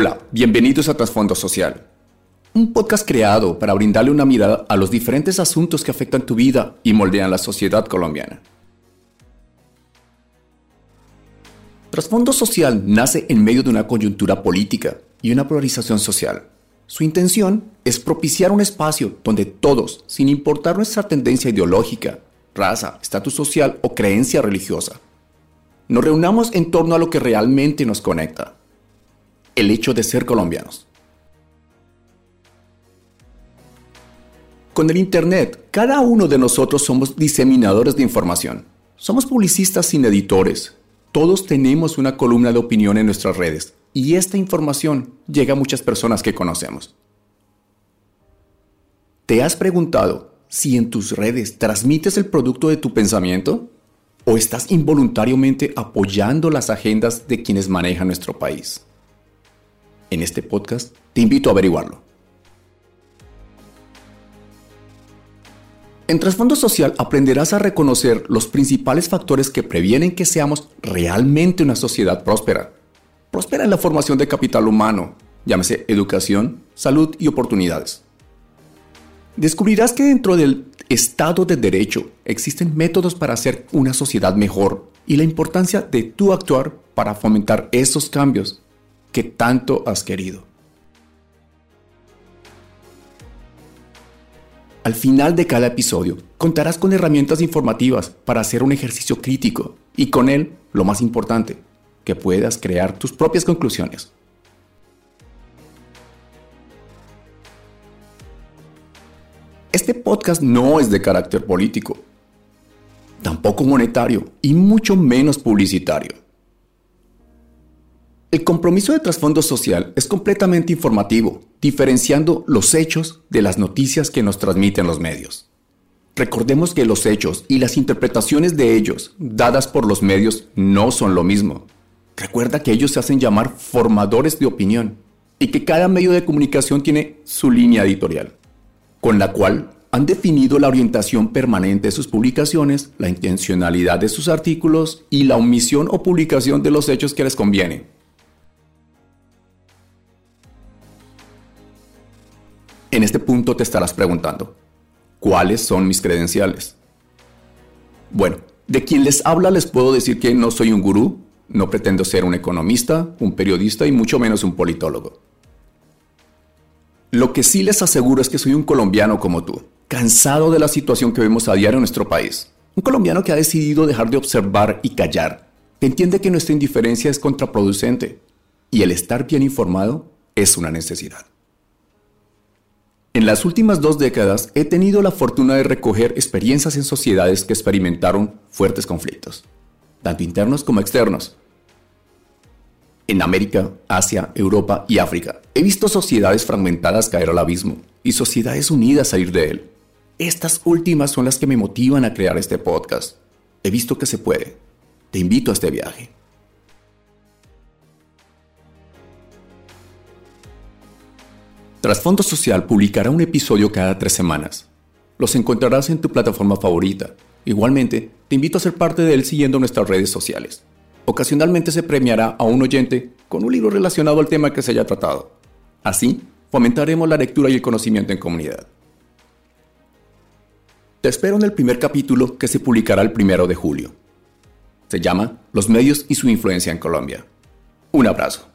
Hola, bienvenidos a Trasfondo Social, un podcast creado para brindarle una mirada a los diferentes asuntos que afectan tu vida y moldean la sociedad colombiana. Trasfondo Social nace en medio de una coyuntura política y una polarización social. Su intención es propiciar un espacio donde todos, sin importar nuestra tendencia ideológica, raza, estatus social o creencia religiosa, nos reunamos en torno a lo que realmente nos conecta, el hecho de ser colombianos. Con el Internet, cada uno de nosotros somos diseminadores de información. Somos publicistas sin editores. Todos tenemos una columna de opinión en nuestras redes y esta información llega a muchas personas que conocemos. ¿Te has preguntado si en tus redes transmites el producto de tu pensamiento? ¿O estás involuntariamente apoyando las agendas de quienes manejan nuestro país? En este podcast te invito a averiguarlo. En Trasfondo Social aprenderás a reconocer los principales factores que previenen que seamos realmente una sociedad próspera. Próspera en la formación de capital humano, llámese educación, salud y oportunidades. Descubrirás que dentro del Estado de Derecho existen métodos para hacer una sociedad mejor y la importancia de tu actuar para fomentar esos cambios que tanto has querido. Al final de cada episodio contarás con herramientas informativas para hacer un ejercicio crítico y con él, lo más importante, que puedas crear tus propias conclusiones. Este podcast no es de carácter político, tampoco monetario y mucho menos publicitario. El compromiso de trasfondo social es completamente informativo, diferenciando los hechos de las noticias que nos transmiten los medios. Recordemos que los hechos y las interpretaciones de ellos, dadas por los medios, no son lo mismo. Recuerda que ellos se hacen llamar formadores de opinión y que cada medio de comunicación tiene su línea editorial con la cual han definido la orientación permanente de sus publicaciones, la intencionalidad de sus artículos y la omisión o publicación de los hechos que les conviene. En este punto te estarás preguntando, ¿cuáles son mis credenciales? Bueno, de quien les habla les puedo decir que no soy un gurú, no pretendo ser un economista, un periodista y mucho menos un politólogo. Lo que sí les aseguro es que soy un colombiano como tú, cansado de la situación que vemos a diario en nuestro país. Un colombiano que ha decidido dejar de observar y callar, que entiende que nuestra indiferencia es contraproducente y el estar bien informado es una necesidad. En las últimas dos décadas he tenido la fortuna de recoger experiencias en sociedades que experimentaron fuertes conflictos, tanto internos como externos, en América, Asia, Europa y África. He visto sociedades fragmentadas caer al abismo y sociedades unidas salir de él. Estas últimas son las que me motivan a crear este podcast. He visto que se puede. Te invito a este viaje. Trasfondo Social publicará un episodio cada tres semanas. Los encontrarás en tu plataforma favorita. Igualmente, te invito a ser parte de él siguiendo nuestras redes sociales. Ocasionalmente se premiará a un oyente con un libro relacionado al tema que se haya tratado. Así, fomentaremos la lectura y el conocimiento en comunidad. Te espero en el primer capítulo que se publicará el primero de julio. Se llama Los medios y su influencia en Colombia. Un abrazo.